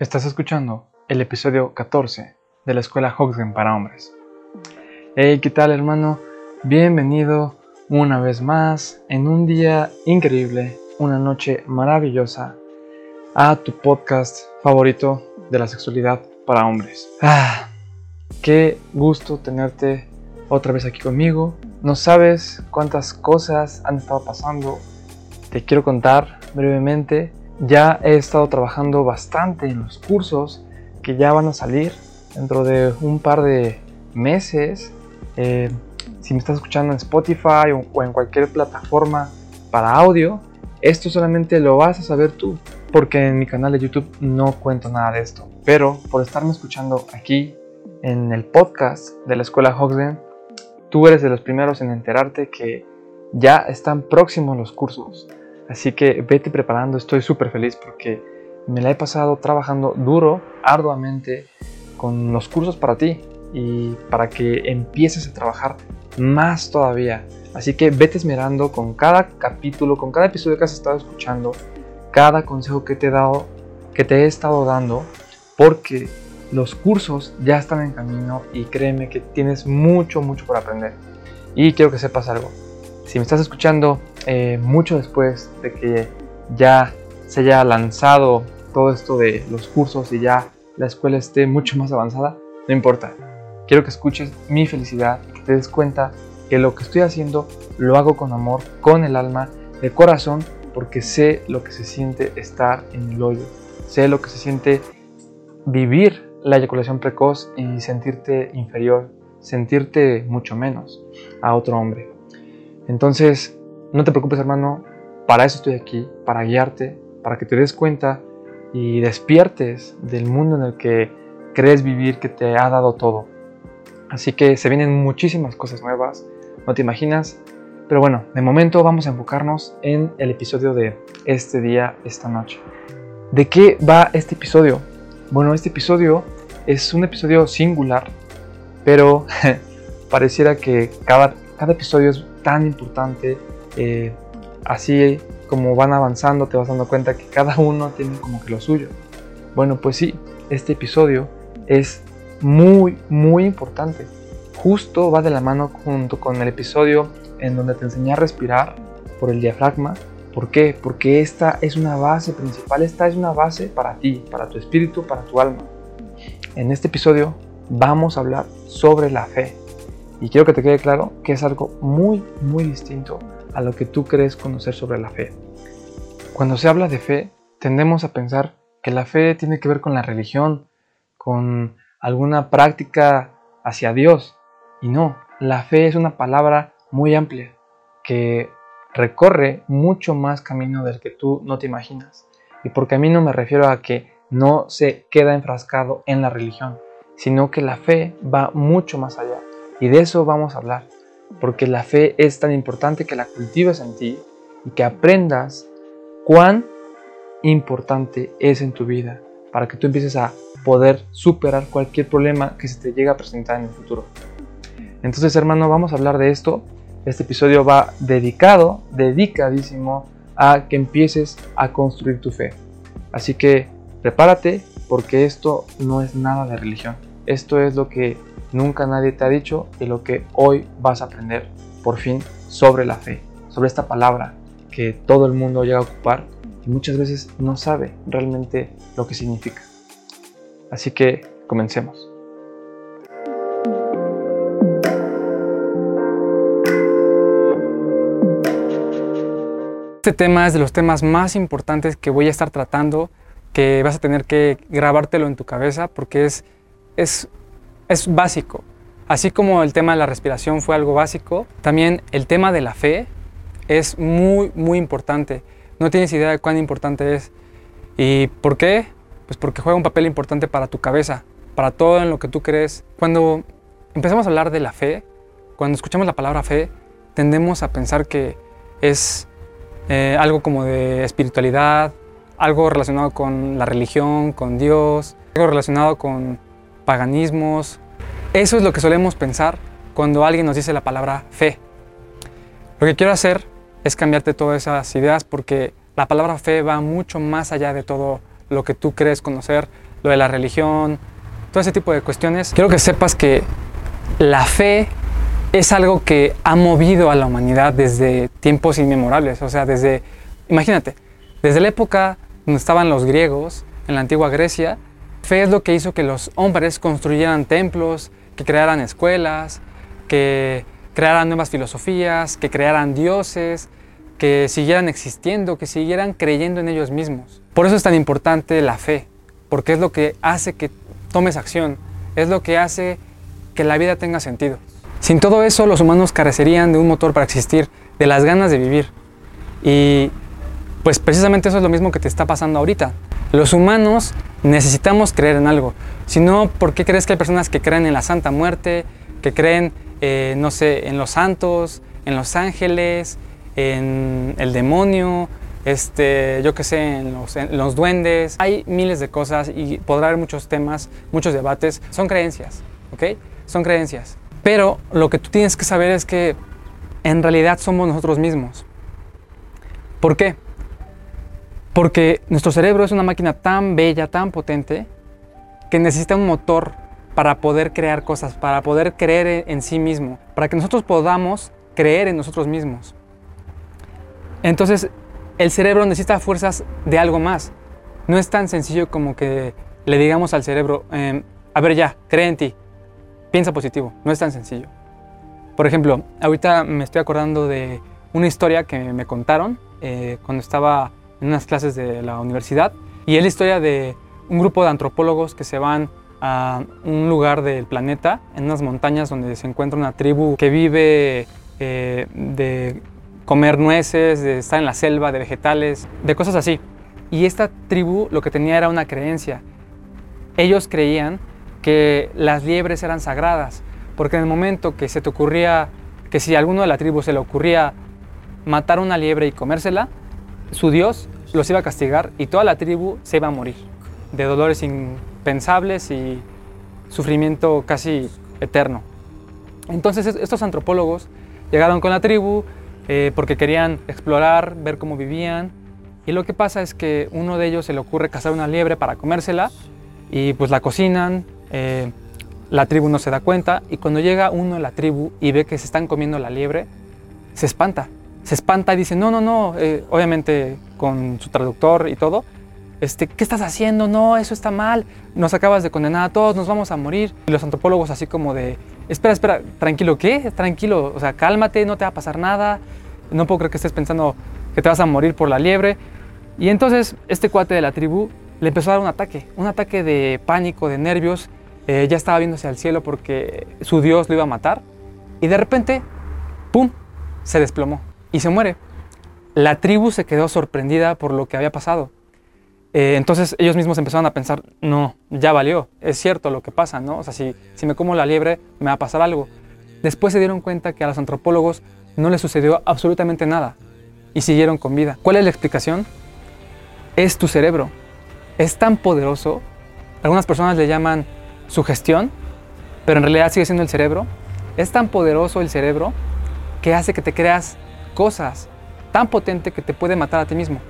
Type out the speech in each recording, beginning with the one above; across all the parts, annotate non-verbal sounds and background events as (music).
Estás escuchando el episodio 14 de la Escuela Hoxgen para Hombres. Hey, ¿qué tal hermano? Bienvenido una vez más en un día increíble, una noche maravillosa a tu podcast favorito de la sexualidad para hombres. Ah, qué gusto tenerte otra vez aquí conmigo. No sabes cuántas cosas han estado pasando. Te quiero contar brevemente ya he estado trabajando bastante en los cursos que ya van a salir dentro de un par de meses. Eh, si me estás escuchando en Spotify o, en cualquier plataforma para audio, esto solamente lo vas a saber tú, porque en mi canal de YouTube no cuento nada de esto. Pero por estarme escuchando aquí en el podcast de la Escuela Hoxden, tú eres de los primeros en enterarte que ya están próximos los cursos. Así que vete preparando, estoy súper feliz porque me la he pasado trabajando duro, arduamente, con los cursos para ti y para que empieces a trabajar más todavía. Así que vete esmerando con cada capítulo, con cada episodio que has estado escuchando, cada consejo que te he dado, que te he estado dando, porque los cursos ya están en camino y créeme que tienes mucho, mucho por aprender. Y quiero que sepas algo. Si me estás escuchando eh, mucho después de que ya se haya lanzado todo esto de los cursos y ya la escuela esté mucho más avanzada, no importa. Quiero que escuches mi felicidad que te des cuenta que lo que estoy haciendo lo hago con amor, con el alma, de corazón, porque sé lo que se siente estar en el hoyo. Sé lo que se siente vivir la eyaculación precoz y sentirte inferior, sentirte mucho menos a otro hombre. Entonces, no te preocupes hermano, para eso estoy aquí, para guiarte, para que te des cuenta y despiertes del mundo en el que crees vivir, que te ha dado todo. Así que se vienen muchísimas cosas nuevas, no te imaginas. Pero bueno, de momento vamos a enfocarnos en el episodio de este día, esta noche. ¿De qué va este episodio? Bueno, este episodio es un episodio singular, pero (laughs) pareciera que cada, cada episodio es tan importante eh, así como van avanzando te vas dando cuenta que cada uno tiene como que lo suyo. Bueno, pues sí, este episodio es muy, muy importante. Justo va de la mano junto con el episodio en donde te enseñé a respirar por el diafragma. ¿Por qué? Porque esta es una base principal, esta es una base para ti, para tu espíritu, para tu alma. En este episodio vamos a hablar sobre la fe. Y quiero que te quede claro que es algo muy, muy distinto a lo que tú crees conocer sobre la fe. Cuando se habla de fe, tendemos a pensar que la fe tiene que ver con la religión, con alguna práctica hacia Dios. Y no, la fe es una palabra muy amplia que recorre mucho más camino del que tú no te imaginas. Y por camino me refiero a que no se queda enfrascado en la religión, sino que la fe va mucho más allá. Y de eso vamos a hablar porque la fe es tan importante que la cultives en ti y que aprendas cuán importante es en tu vida para que tú empieces a poder superar cualquier problema que se te llegue a presentar en el futuro. Entonces, hermano, vamos a hablar de esto. Este episodio va dedicado, dedicadísimo a que empieces a construir tu fe. Así que prepárate porque esto no es nada de religión. Esto es lo que nunca nadie te ha dicho y lo que hoy vas a aprender por fin sobre la fe, sobre esta palabra que todo el mundo llega a ocupar y muchas veces no sabe realmente lo que significa. Así que comencemos. Este tema es de los temas más importantes que voy a estar tratando, que vas a tener que grabártelo en tu cabeza porque es, es es básico. Así como el tema de la respiración fue algo básico, también el tema de la fe es muy, muy importante. No tienes idea de cuán importante es. ¿Y por qué? Pues porque juega un papel importante para tu cabeza, para todo en lo que tú crees. Cuando empezamos a hablar de la fe, cuando escuchamos la palabra fe, tendemos a pensar que es eh, algo como de espiritualidad, algo relacionado con la religión, con Dios, algo relacionado con paganismos. Eso es lo que solemos pensar cuando alguien nos dice la palabra fe. Lo que quiero hacer es cambiarte todas esas ideas porque la palabra fe va mucho más allá de todo lo que tú crees conocer. lo de la religión, todo ese tipo de cuestiones, quiero que sepas que la fe es algo que ha movido a la humanidad desde tiempos inmemorables. O sea, desde, imagínate, desde la época donde estaban los griegos, en la antigua Grecia, fe es lo que hizo que los hombres construyeran templos, que crearan escuelas, que crearan nuevas filosofías, que crearan dioses, que siguieran existiendo, que siguieran creyendo en ellos mismos. Por eso es tan importante la fe, porque es lo que hace que tomes acción, es lo que hace que la vida tenga sentido. Sin todo eso, los humanos carecerían de un motor para existir, de las ganas de vivir. Y pues precisamente eso es lo mismo que te está pasando ahorita. Los humanos necesitamos creer en algo. Si no, ¿por qué crees que hay personas que creen en la Santa Muerte, que creen, eh, no sé, en los santos, en los ángeles, en el demonio, este, yo qué sé, los, en los duendes? Hay miles de cosas y podrá haber muchos temas, muchos debates. Son creencias, ¿ok? Son creencias. Pero lo que tú tienes que saber es que en realidad somos nosotros mismos. ¿Por qué? Porque nuestro cerebro es una máquina tan bella, tan potente, que necesita un motor para poder crear cosas, para poder creer en sí mismo, para que nosotros podamos creer en nosotros mismos. Entonces, el cerebro necesita fuerzas de algo más. No es tan sencillo como que le digamos al cerebro, em, a ver ya, cree en ti, piensa positivo, no es tan sencillo. Por ejemplo, ahorita me estoy acordando de una historia que me contaron eh, cuando estaba en unas clases de la universidad y es la historia de un grupo de antropólogos que se van a un lugar del planeta, en unas montañas donde se encuentra una tribu que vive eh, de comer nueces, de estar en la selva, de vegetales, de cosas así. Y esta tribu lo que tenía era una creencia. Ellos creían que las liebres eran sagradas, porque en el momento que se te ocurría, que si a alguno de la tribu se le ocurría matar una liebre y comérsela, su dios los iba a castigar y toda la tribu se iba a morir de dolores impensables y sufrimiento casi eterno. Entonces estos antropólogos llegaron con la tribu eh, porque querían explorar, ver cómo vivían y lo que pasa es que uno de ellos se le ocurre cazar una liebre para comérsela y pues la cocinan, eh, la tribu no se da cuenta y cuando llega uno de la tribu y ve que se están comiendo la liebre, se espanta. Se espanta y dice, no, no, no, eh, obviamente con su traductor y todo, este, ¿qué estás haciendo? No, eso está mal, nos acabas de condenar a todos, nos vamos a morir. Y los antropólogos así como de, espera, espera, tranquilo, ¿qué? Tranquilo, o sea, cálmate, no te va a pasar nada, no puedo creer que estés pensando que te vas a morir por la liebre. Y entonces este cuate de la tribu le empezó a dar un ataque, un ataque de pánico, de nervios, eh, ya estaba viéndose al cielo porque su Dios lo iba a matar y de repente, ¡pum!, se desplomó y se muere. La tribu se quedó sorprendida por lo que había pasado. Eh, entonces ellos mismos empezaron a pensar, no, ya valió, es cierto lo que pasa, ¿no? O sea, si, si me como la liebre, me va a pasar algo. Después se dieron cuenta que a los antropólogos no les sucedió absolutamente nada y siguieron con vida. ¿Cuál es la explicación? Es tu cerebro. Es tan poderoso, algunas personas le llaman sugestión, pero en realidad sigue siendo el cerebro. Es tan poderoso el cerebro que hace que te creas cosas tan potente que te puede matar a ti mismo.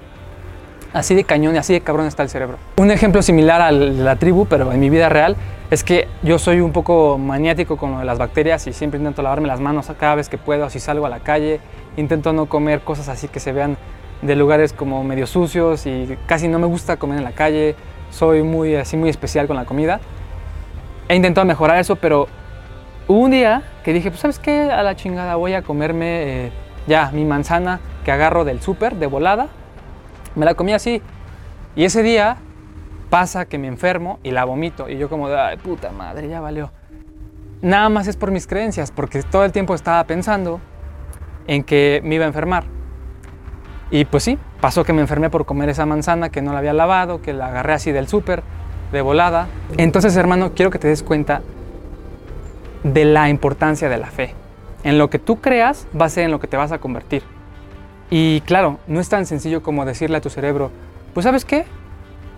Así de cañón y así de cabrón está el cerebro. Un ejemplo similar a la tribu, pero en mi vida real, es que yo soy un poco maniático con lo de las bacterias y siempre intento lavarme las manos cada vez que puedo, si salgo a la calle. Intento no comer cosas así que se vean de lugares como medio sucios y casi no me gusta comer en la calle. Soy muy así muy especial con la comida he intentado mejorar eso, pero hubo un día que dije, pues sabes qué, a la chingada voy a comerme eh, ya mi manzana que agarro del súper de volada. Me la comí así. Y ese día pasa que me enfermo y la vomito. Y yo como de, puta madre, ya valió. Nada más es por mis creencias, porque todo el tiempo estaba pensando en que me iba a enfermar. Y pues sí, pasó que me enfermé por comer esa manzana que no la había lavado, que la agarré así del súper de volada. Entonces, hermano, quiero que te des cuenta de la importancia de la fe. En lo que tú creas va a ser en lo que te vas a convertir. Y claro, no es tan sencillo como decirle a tu cerebro, pues sabes qué,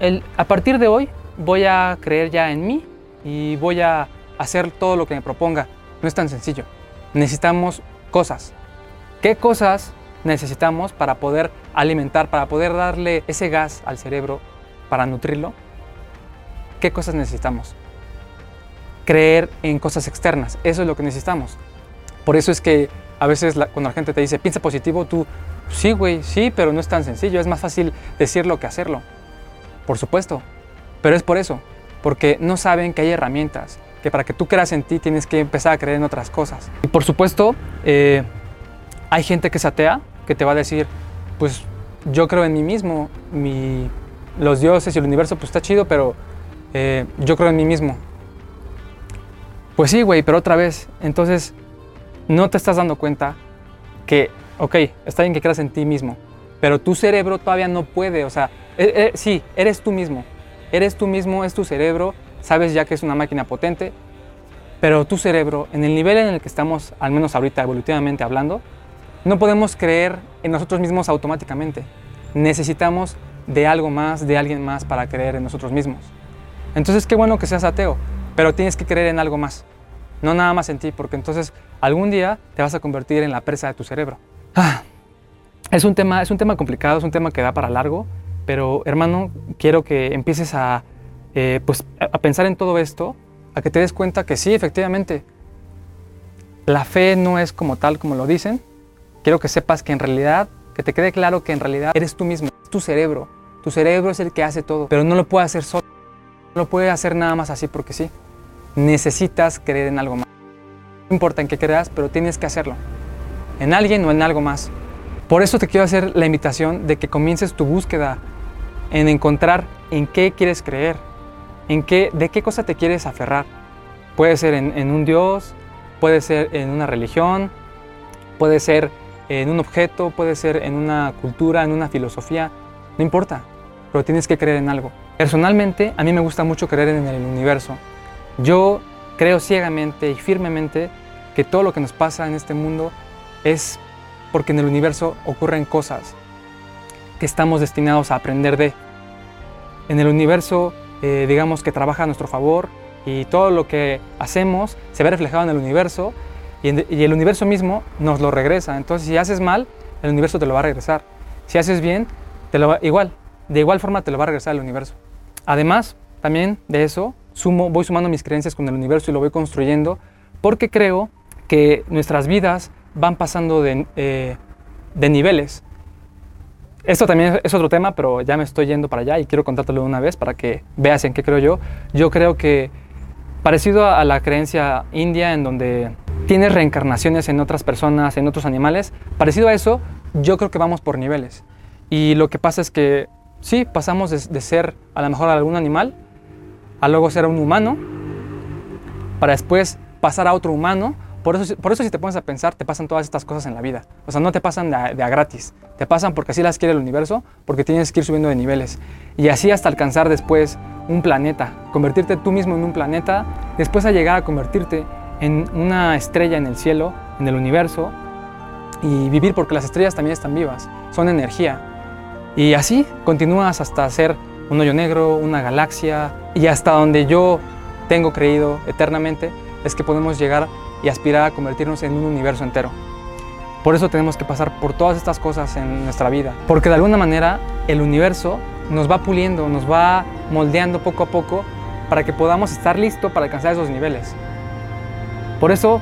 El, a partir de hoy voy a creer ya en mí y voy a hacer todo lo que me proponga. No es tan sencillo. Necesitamos cosas. ¿Qué cosas necesitamos para poder alimentar, para poder darle ese gas al cerebro, para nutrirlo? ¿qué cosas necesitamos? Creer en cosas externas, eso es lo que necesitamos. Por eso es que a veces cuando la gente te dice, piensa positivo, tú, sí, güey, sí, pero no es tan sencillo, es más fácil decirlo que hacerlo. Por supuesto, pero es por eso, porque no saben que hay herramientas, que para que tú creas en ti tienes que empezar a creer en otras cosas. Y por supuesto, eh, hay gente que es atea, que te va a decir, pues yo creo en mí mismo, mi, los dioses y el universo pues está chido, pero eh, yo creo en mí mismo. Pues sí, güey, pero otra vez, entonces no te estás dando cuenta que, ok, está bien que creas en ti mismo, pero tu cerebro todavía no puede, o sea, eh, eh, sí, eres tú mismo, eres tú mismo, es tu cerebro, sabes ya que es una máquina potente, pero tu cerebro, en el nivel en el que estamos, al menos ahorita evolutivamente hablando, no podemos creer en nosotros mismos automáticamente. Necesitamos de algo más, de alguien más para creer en nosotros mismos. Entonces, qué bueno que seas ateo, pero tienes que creer en algo más, no nada más en ti, porque entonces algún día te vas a convertir en la presa de tu cerebro. Ah, es, un tema, es un tema complicado, es un tema que da para largo, pero hermano, quiero que empieces a, eh, pues, a pensar en todo esto, a que te des cuenta que sí, efectivamente, la fe no es como tal como lo dicen. Quiero que sepas que en realidad, que te quede claro que en realidad eres tú mismo, tu cerebro. Tu cerebro es el que hace todo, pero no lo puede hacer solo. No lo puede hacer nada más así porque sí. Necesitas creer en algo más. No importa en qué creas, pero tienes que hacerlo. En alguien o en algo más. Por eso te quiero hacer la invitación de que comiences tu búsqueda en encontrar en qué quieres creer, en qué, de qué cosa te quieres aferrar. Puede ser en, en un Dios, puede ser en una religión, puede ser en un objeto, puede ser en una cultura, en una filosofía, no importa, pero tienes que creer en algo. Personalmente, a mí me gusta mucho creer en el universo. Yo creo ciegamente y firmemente que todo lo que nos pasa en este mundo es porque en el universo ocurren cosas que estamos destinados a aprender de. En el universo, eh, digamos que trabaja a nuestro favor y todo lo que hacemos se ve reflejado en el universo y, el universo mismo nos lo regresa. Entonces, si haces mal, el universo te lo va a regresar. Si haces bien, te lo va, igual, de igual forma te lo va a regresar el universo. Además, también de eso, sumo, voy sumando mis creencias con el universo y lo voy construyendo porque creo que nuestras vidas van pasando de, eh, de niveles. Esto también es otro tema, pero ya me estoy yendo para allá y quiero contártelo una vez para que veas en qué creo yo. Yo creo que parecido a la creencia india en donde tienes reencarnaciones en otras personas, en otros animales, parecido a eso, yo creo que vamos por niveles. Y lo que pasa es que sí, pasamos de, de ser a lo mejor algún animal a luego ser un humano, para después pasar a otro humano. Por eso, por eso si te pones a pensar, te pasan todas estas cosas en la vida. O sea, no te pasan de a, gratis. Te pasan porque así las quiere el universo, porque tienes que ir subiendo de niveles. Y así hasta alcanzar después un planeta, convertirte tú mismo en un planeta, después a llegar a convertirte en una estrella en el cielo, en el universo, y vivir porque las estrellas también están vivas, son energía. Y así continúas hasta ser un hoyo negro, una galaxia, y hasta donde yo tengo creído eternamente es que podemos llegar y aspirar a convertirnos en un universo entero. Por eso tenemos que pasar por todas estas cosas en nuestra vida, porque de alguna manera el universo nos va puliendo, nos va moldeando poco a poco para que podamos estar listos para alcanzar esos niveles. Por eso,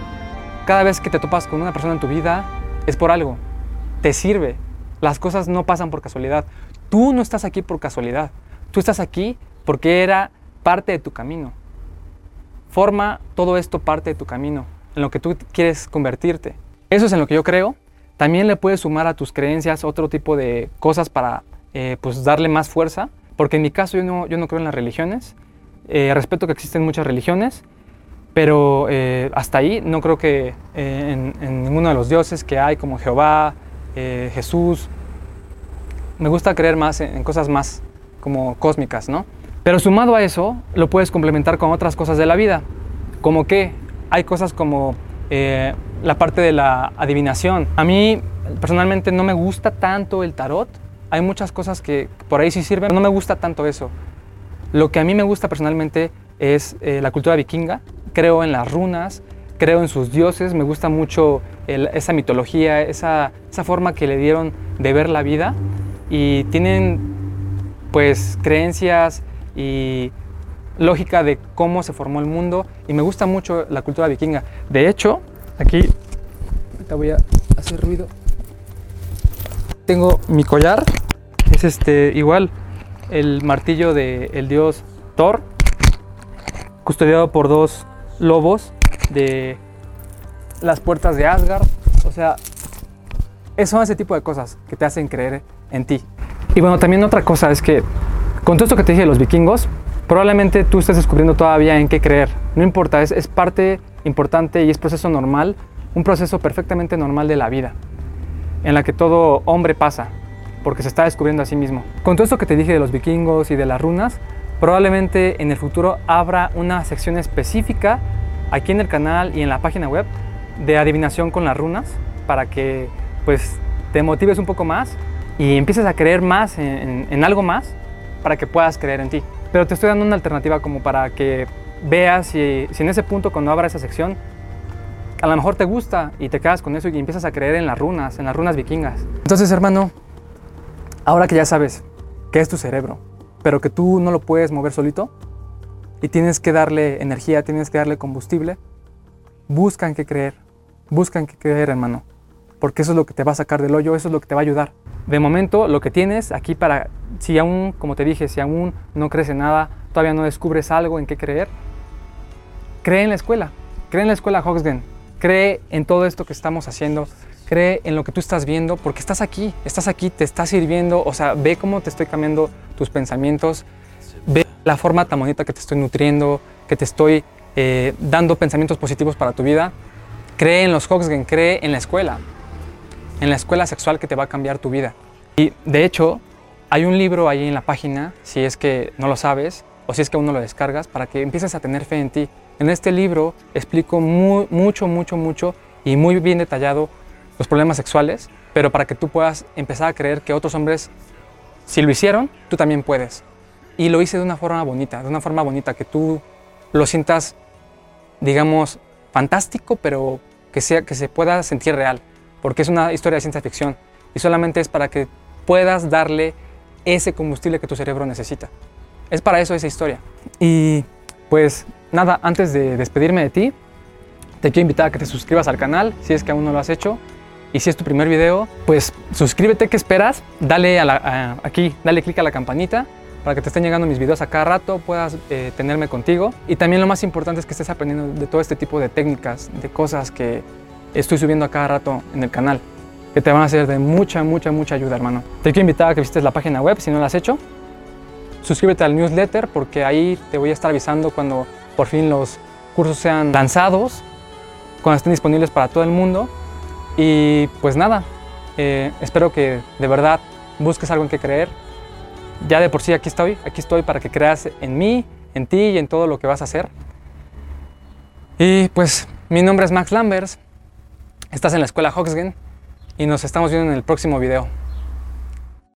cada vez que te topas con una persona en tu vida, es por algo, te sirve. Las cosas no pasan por casualidad. Tú no estás aquí por casualidad. Tú estás aquí porque era parte de tu camino. Forma todo esto parte de tu camino, en lo que tú quieres convertirte. Eso es en lo que yo creo. También le puedes sumar a tus creencias otro tipo de cosas para eh, pues darle más fuerza, porque en mi caso yo no, yo no creo en las religiones. Eh, respeto que existen muchas religiones, pero eh, hasta ahí no creo que eh, en, en, ninguno de los dioses que hay, como Jehová, eh, Jesús, me gusta creer más en, en cosas más como cósmicas, ¿no? Pero sumado a eso, lo puedes complementar con otras cosas de la vida, como que hay cosas como eh, la parte de la adivinación. A mí personalmente no me gusta tanto el tarot, hay muchas cosas que por ahí sí sirven, no me gusta tanto eso. Lo que a mí me gusta personalmente es eh, la cultura vikinga, creo en las runas, creo en sus dioses, me gusta mucho esa mitología, esa, esa forma que le dieron de ver la vida y tienen pues creencias y lógica de cómo se formó el mundo y me gusta mucho la cultura vikinga. De hecho, aquí voy a hacer ruido. Tengo mi collar, es este igual el martillo del dios Thor, custodiado por dos lobos de las puertas de Asgard. O sea, son ese tipo de cosas que te hacen creer en ti. Y bueno, también otra cosa es que con todo esto que te dije de los vikingos, probablemente tú estés descubriendo todavía en qué creer. No importa, es, parte importante y es proceso normal, un proceso perfectamente normal de la vida, en la que todo hombre pasa, porque se está descubriendo a sí mismo. Con todo esto que te dije de los vikingos y de las runas, probablemente en el futuro habrá una sección específica aquí en el canal y en la página web de adivinación con las runas para que pues te motives un poco más y empieces a creer más en, algo más para que puedas creer en ti. Pero te estoy dando una alternativa como para que veas si, si en ese punto cuando abra esa sección a lo mejor te gusta y te quedas con eso y empiezas a creer en las runas, en las runas vikingas. Entonces, hermano, ahora que ya sabes qué es tu cerebro, pero que tú no lo puedes mover solito y tienes que darle energía, tienes que darle combustible, busca en qué creer, busca en qué creer, hermano porque eso es lo que te va a sacar del hoyo, eso es lo que te va a ayudar. De momento, lo que tienes aquí para, si aún, como te dije, si aún no crees en nada, todavía no descubres algo en qué creer, cree en la escuela, cree en la escuela Hoxgen, cree en todo esto que estamos haciendo, cree en lo que tú estás viendo, porque estás aquí, estás aquí, te estás sirviendo, o sea, ve cómo te estoy cambiando tus pensamientos, ve la forma tan bonita que te estoy nutriendo, que te estoy eh, dando pensamientos positivos para tu vida. Cree en los Hoxgen, cree en la escuela en la escuela sexual que te va a cambiar tu vida. Y de hecho, hay un libro ahí en la página, si es que no lo sabes o si es que aún no lo descargas, para que empieces a tener fe en ti. En este libro explico mucho, mucho, mucho y muy bien detallado los problemas sexuales, pero para que tú puedas empezar a creer que otros hombres, si lo hicieron, tú también puedes. Y lo hice de una forma bonita, de una forma bonita, que tú lo sientas, digamos, fantástico, pero que, sea, que se pueda sentir real porque es una historia de ciencia ficción y solamente es para que puedas darle ese combustible que tu cerebro necesita. Es para eso esa historia. Y pues nada, antes de despedirme de ti, te quiero invitar a que te suscribas al canal si es que aún no lo has hecho. Y si es tu primer video, pues suscríbete, ¿qué esperas? Dale a aquí, dale clic a la campanita para que te estén llegando mis videos a cada rato, puedas eh, tenerme contigo. Y también lo más importante es que estés aprendiendo de todo este tipo de técnicas, de cosas que estoy subiendo a cada rato en el canal, que te van a ser de mucha, mucha, mucha ayuda, hermano. Te quiero invitar a que visites la página web si no la has hecho. Suscríbete al newsletter porque ahí te voy a estar avisando cuando por fin los cursos sean lanzados, cuando estén disponibles para todo el mundo. Y pues nada, eh, espero que de verdad busques algo en que creer. Ya de por sí aquí estoy, aquí estoy para que creas en mí, en ti y en todo lo que vas a hacer. Y pues mi nombre es Max Lambers. Estás en la escuela Hoxgen y nos estamos viendo en el próximo video.